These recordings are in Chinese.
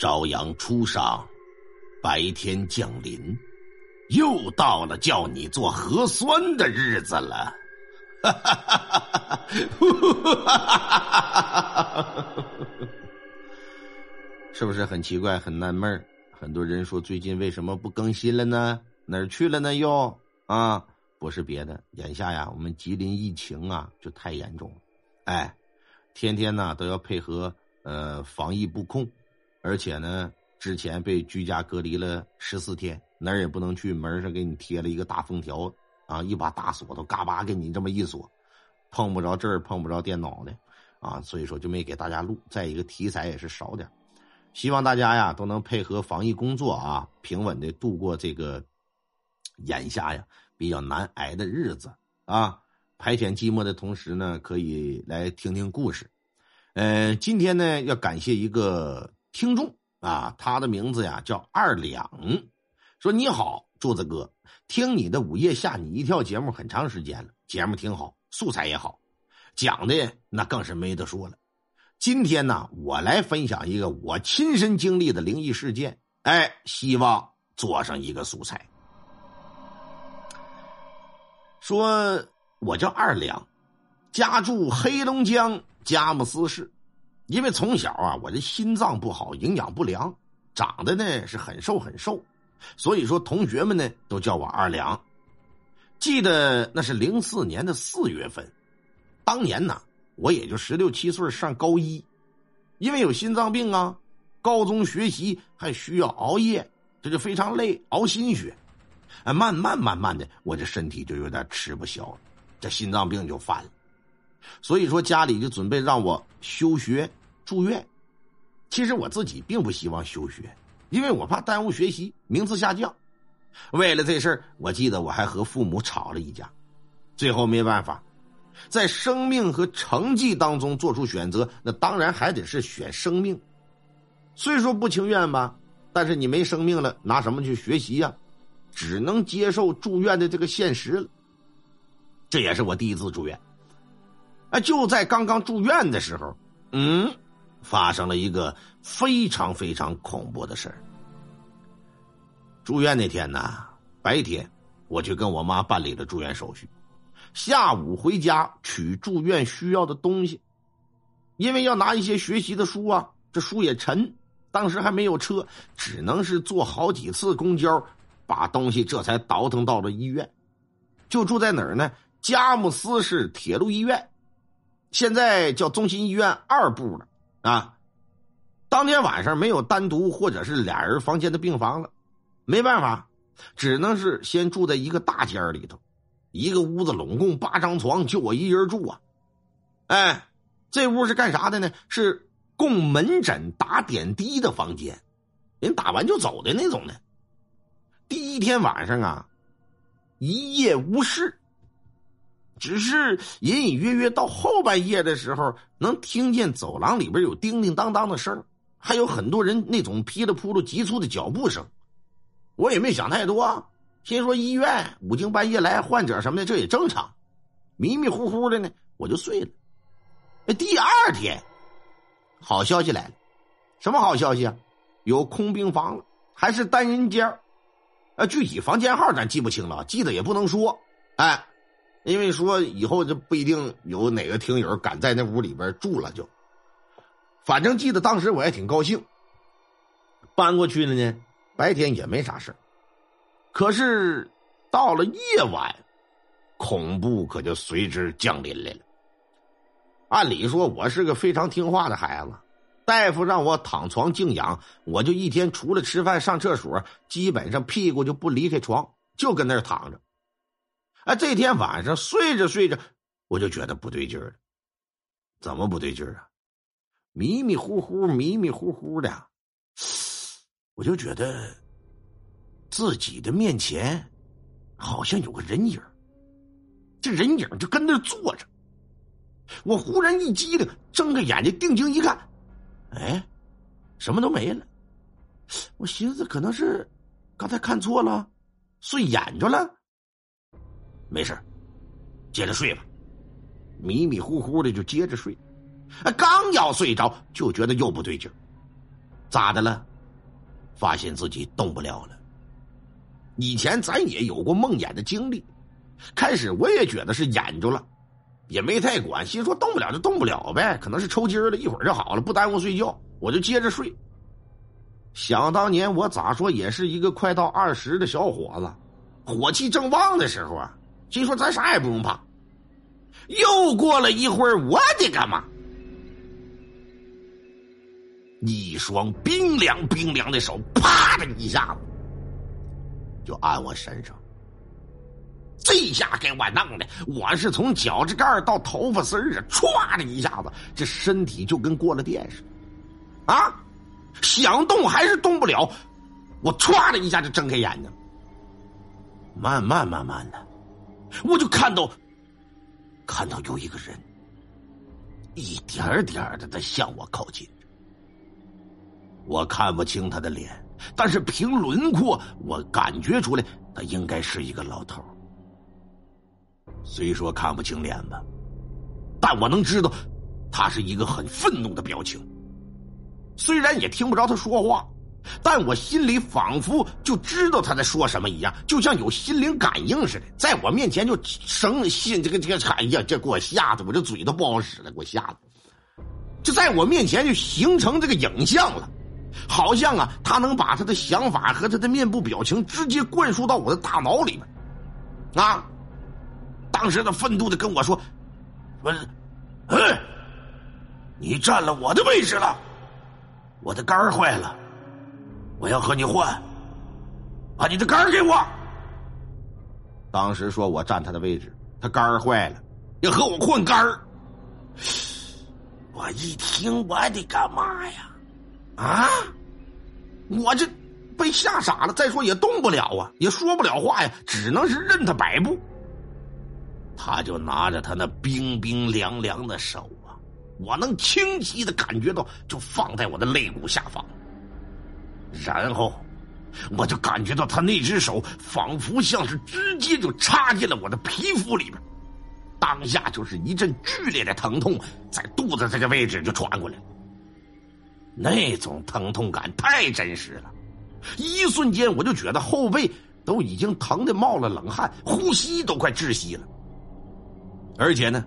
朝阳初上，白天降临，又到了叫你做核酸的日子了。哈哈哈哈哈哈！是不是很奇怪、很纳闷很多人说最近为什么不更新了呢？哪儿去了呢？又啊，不是别的，眼下呀，我们吉林疫情啊就太严重了，哎，天天呢都要配合呃防疫布控，而且呢之前被居家隔离了十四天，哪儿也不能去，门上给你贴了一个大封条。啊，一把大锁头，嘎巴给你这么一锁，碰不着这儿，碰不着电脑的，啊，所以说就没给大家录。再一个题材也是少点，希望大家呀都能配合防疫工作啊，平稳的度过这个眼下呀比较难挨的日子啊。排遣寂寞的同时呢，可以来听听故事。嗯，今天呢要感谢一个听众啊，他的名字呀叫二两，说你好，柱子哥。听你的午夜吓你一跳节目很长时间了，节目挺好，素材也好，讲的那更是没得说了。今天呢，我来分享一个我亲身经历的灵异事件，哎，希望做上一个素材。说我叫二两，家住黑龙江佳木斯市，因为从小啊，我这心脏不好，营养不良，长得呢是很瘦很瘦。所以说，同学们呢都叫我二两。记得那是零四年的四月份，当年呢我也就十六七岁，上高一，因为有心脏病啊，高中学习还需要熬夜，这就非常累，熬心血。哎，慢慢慢慢的，我这身体就有点吃不消了，这心脏病就犯了。所以说，家里就准备让我休学住院。其实我自己并不希望休学。因为我怕耽误学习，名次下降。为了这事儿，我记得我还和父母吵了一架。最后没办法，在生命和成绩当中做出选择，那当然还得是选生命。虽说不情愿吧，但是你没生命了，拿什么去学习呀？只能接受住院的这个现实了。这也是我第一次住院。啊，就在刚刚住院的时候，嗯。发生了一个非常非常恐怖的事儿。住院那天呢，白天我去跟我妈办理了住院手续，下午回家取住院需要的东西。因为要拿一些学习的书啊，这书也沉，当时还没有车，只能是坐好几次公交，把东西这才倒腾到了医院。就住在哪儿呢？佳木斯市铁路医院，现在叫中心医院二部了。啊，当天晚上没有单独或者是俩人房间的病房了，没办法，只能是先住在一个大间里头，一个屋子拢共八张床，就我一人住啊。哎，这屋是干啥的呢？是供门诊打点滴的房间，人打完就走的那种的。第一天晚上啊，一夜无事。只是隐隐约约到后半夜的时候，能听见走廊里边有叮叮当当的声还有很多人那种噼里扑噜急促的脚步声。我也没想太多，心说医院五更半夜来患者什么的，这也正常。迷迷糊糊的呢，我就睡了。第二天，好消息来了，什么好消息啊？有空病房了，还是单人间啊，具体房间号咱记不清了，记得也不能说。哎。因为说以后就不一定有哪个听友敢在那屋里边住了，就，反正记得当时我还挺高兴。搬过去了呢，白天也没啥事可是到了夜晚，恐怖可就随之降临来了。按理说我是个非常听话的孩子，大夫让我躺床静养，我就一天除了吃饭上厕所，基本上屁股就不离开床，就跟那儿躺着。哎，这天晚上睡着睡着，我就觉得不对劲儿了。怎么不对劲儿啊？迷迷糊糊、迷迷糊糊的，我就觉得自己的面前好像有个人影这人影就跟那坐着。我忽然一激灵，睁开眼睛定睛一看，哎，什么都没了。我寻思可能是刚才看错了，睡眼着了。没事接着睡吧。迷迷糊糊的就接着睡，刚要睡着，就觉得又不对劲咋的了？发现自己动不了了。以前咱也有过梦魇的经历，开始我也觉得是眼着了，也没太管，心说动不了就动不了呗，可能是抽筋了，一会儿就好了，不耽误睡觉，我就接着睡。想当年我咋说也是一个快到二十的小伙子，火气正旺的时候啊，心说咱啥也不用怕。又过了一会儿，我的个妈！一双冰凉冰凉的手，啪的一下子就按我身上。这下给我弄的，我是从脚趾盖到头发丝儿啊，歘的一下子，这身体就跟过了电似的，啊，想动还是动不了。我歘的一下就睁开眼睛，慢慢慢慢的，我就看到，看到有一个人，一点点的在向我靠近。我看不清他的脸，但是凭轮廓，我感觉出来他应该是一个老头。虽说看不清脸吧，但我能知道，他是一个很愤怒的表情。虽然也听不着他说话，但我心里仿佛就知道他在说什么一样，就像有心灵感应似的，在我面前就生信这个这个，哎呀，这给我吓得，我这嘴都不好使了，给我吓的，就在我面前就形成这个影像了。好像啊，他能把他的想法和他的面部表情直接灌输到我的大脑里面，啊！当时他愤怒的跟我说：“我，哎，你占了我的位置了，我的杆坏了，我要和你换，把你的杆给我。”当时说我占他的位置，他杆坏了，要和我换杆我一听，我的干妈呀！啊！我这被吓傻了。再说也动不了啊，也说不了话呀，只能是任他摆布。他就拿着他那冰冰凉凉的手啊，我能清晰的感觉到，就放在我的肋骨下方。然后，我就感觉到他那只手仿佛像是直接就插进了我的皮肤里边，当下就是一阵剧烈的疼痛在肚子这个位置就传过来。那种疼痛感太真实了，一瞬间我就觉得后背都已经疼的冒了冷汗，呼吸都快窒息了。而且呢，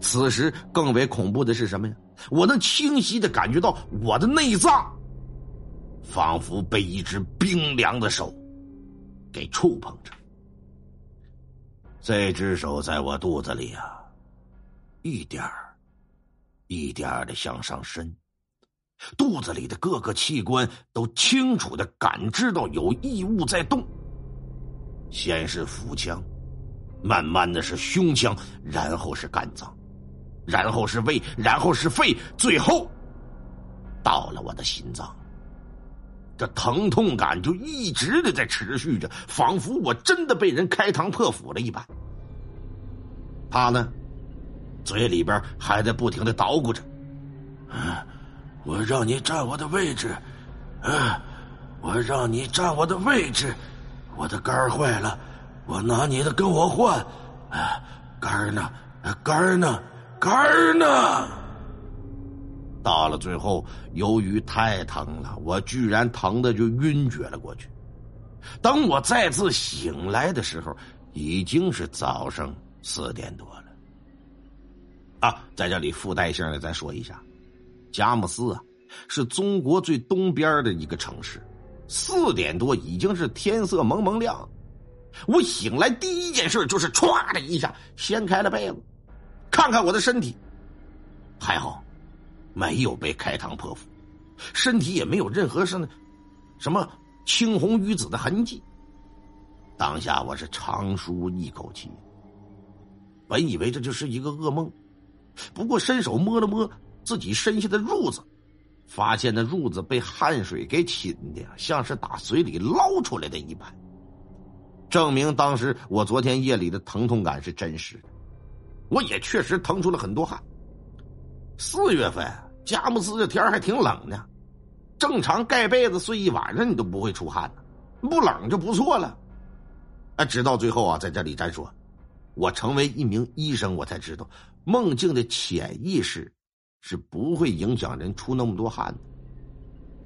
此时更为恐怖的是什么呀？我能清晰的感觉到我的内脏，仿佛被一只冰凉的手给触碰着。这只手在我肚子里啊，一点儿一点儿的向上伸。肚子里的各个器官都清楚的感知到有异物在动。先是腹腔，慢慢的是胸腔，然后是肝脏，然后是胃，然后是肺，最后到了我的心脏。这疼痛感就一直的在持续着，仿佛我真的被人开膛破腹了一般。他呢，嘴里边还在不停的捣鼓着，啊。我让你占我的位置，啊！我让你占我的位置，我的杆坏了，我拿你的跟我换，啊！杆呢？杆呢？杆呢？到了最后，由于太疼了，我居然疼的就晕厥了过去。等我再次醒来的时候，已经是早上四点多了。啊，在这里附带性的再说一下。佳木斯啊，是中国最东边的一个城市。四点多已经是天色蒙蒙亮，我醒来第一件事就是唰的一下掀开了被子，看看我的身体，还好没有被开膛破腹，身体也没有任何什什么青红鱼紫的痕迹。当下我是长舒一口气，本以为这就是一个噩梦，不过伸手摸了摸。自己身下的褥子，发现那褥子被汗水给浸的，像是打水里捞出来的一般，证明当时我昨天夜里的疼痛感是真实的。我也确实疼出了很多汗。四月份，佳木斯这天还挺冷呢，正常盖被子睡一晚上你都不会出汗呢，不冷就不错了。啊，直到最后啊，在这里咱说，我成为一名医生，我才知道梦境的潜意识。是不会影响人出那么多汗的，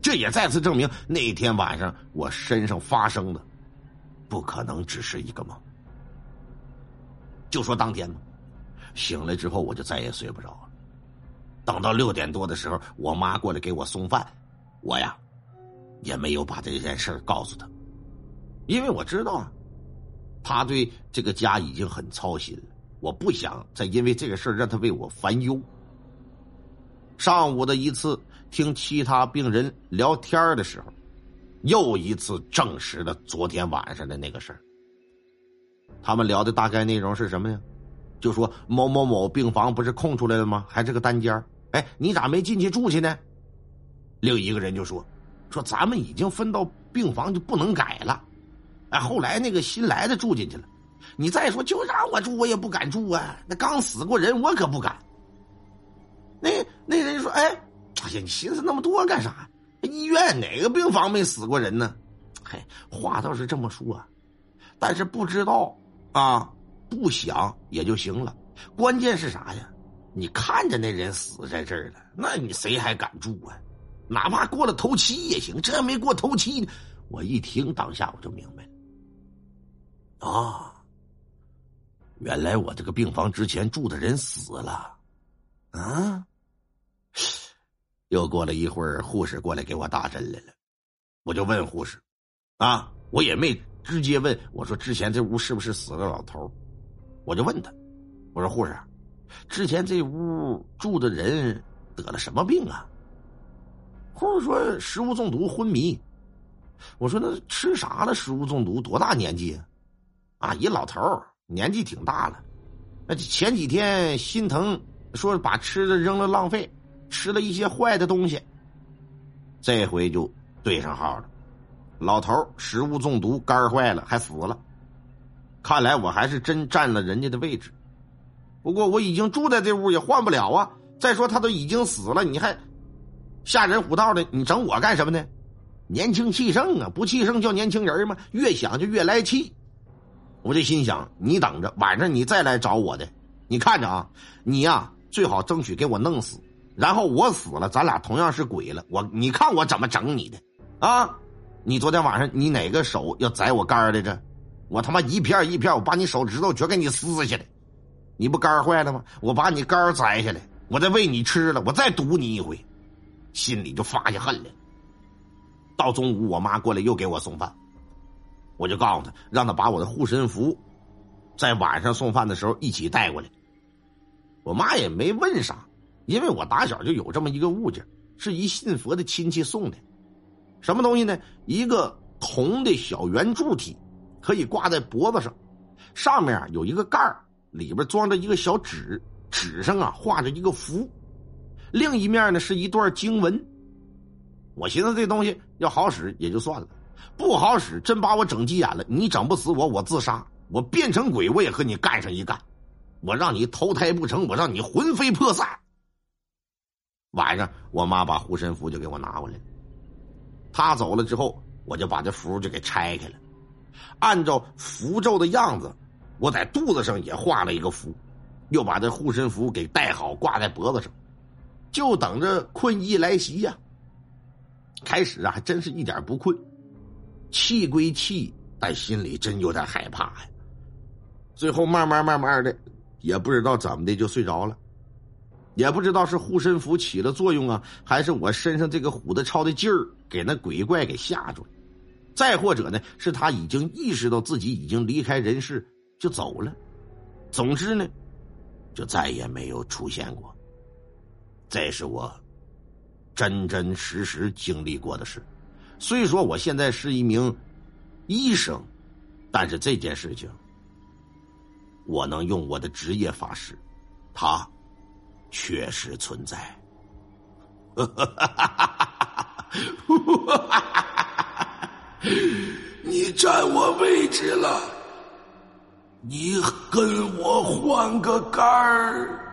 这也再次证明那天晚上我身上发生的不可能只是一个梦。就说当天吧，醒来之后我就再也睡不着了。等到六点多的时候，我妈过来给我送饭，我呀也没有把这件事告诉她，因为我知道啊，她对这个家已经很操心了，我不想再因为这个事让她为我烦忧。上午的一次听其他病人聊天的时候，又一次证实了昨天晚上的那个事儿。他们聊的大概内容是什么呀？就说某某某病房不是空出来了吗？还是个单间哎，你咋没进去住去呢？另一个人就说：“说咱们已经分到病房就不能改了。哎，后来那个新来的住进去了。你再说就让我住，我也不敢住啊。那刚死过人，我可不敢。”那那人说：“哎，哎呀，你寻思那么多干啥？医院哪个病房没死过人呢？嘿，话倒是这么说，但是不知道啊，不想也就行了。关键是啥呀？你看着那人死在这儿了，那你谁还敢住啊？哪怕过了头七也行。这没过头七，我一听当下我就明白了。啊，原来我这个病房之前住的人死了。”啊！又过了一会儿，护士过来给我打针来了，我就问护士：“啊，我也没直接问，我说之前这屋是不是死了老头？我就问他，我说护士，之前这屋住的人得了什么病啊？护士说食物中毒昏迷。我说那吃啥了？食物中毒多大年纪？啊，一老头年纪挺大了，那前几天心疼。说把吃的扔了浪费，吃了一些坏的东西。这回就对上号了，老头食物中毒，肝坏了，还死了。看来我还是真占了人家的位置。不过我已经住在这屋，也换不了啊。再说他都已经死了，你还吓人虎道的，你整我干什么呢？年轻气盛啊，不气盛叫年轻人吗？越想就越来气。我就心想，你等着，晚上你再来找我的，你看着啊，你呀。最好争取给我弄死，然后我死了，咱俩同样是鬼了。我你看我怎么整你的啊？你昨天晚上你哪个手要宰我肝来着？我他妈一片一片，我把你手指头全给你撕下来。你不肝坏了吗？我把你肝摘下来，我再喂你吃了，我再毒你一回，心里就发下恨来。到中午，我妈过来又给我送饭，我就告诉她，让她把我的护身符，在晚上送饭的时候一起带过来。我妈也没问啥，因为我打小就有这么一个物件，是一信佛的亲戚送的。什么东西呢？一个铜的小圆柱体，可以挂在脖子上，上面有一个盖儿，里边装着一个小纸，纸上啊画着一个符，另一面呢是一段经文。我寻思这东西要好使也就算了，不好使真把我整急眼了，你整不死我，我自杀，我变成鬼我也和你干上一干。我让你投胎不成，我让你魂飞魄散。晚上，我妈把护身符就给我拿过来。她走了之后，我就把这符就给拆开了，按照符咒的样子，我在肚子上也画了一个符，又把这护身符给戴好，挂在脖子上，就等着困意来袭呀。开始啊，还真是一点不困，气归气，但心里真有点害怕呀。最后，慢慢慢慢的。也不知道怎么的就睡着了，也不知道是护身符起了作用啊，还是我身上这个虎子超的劲儿给那鬼怪给吓住了，再或者呢，是他已经意识到自己已经离开人世就走了。总之呢，就再也没有出现过。这是我真真实实经历过的事。虽说我现在是一名医生，但是这件事情。我能用我的职业发誓，他确实存在。你占我位置了，你跟我换个杆儿。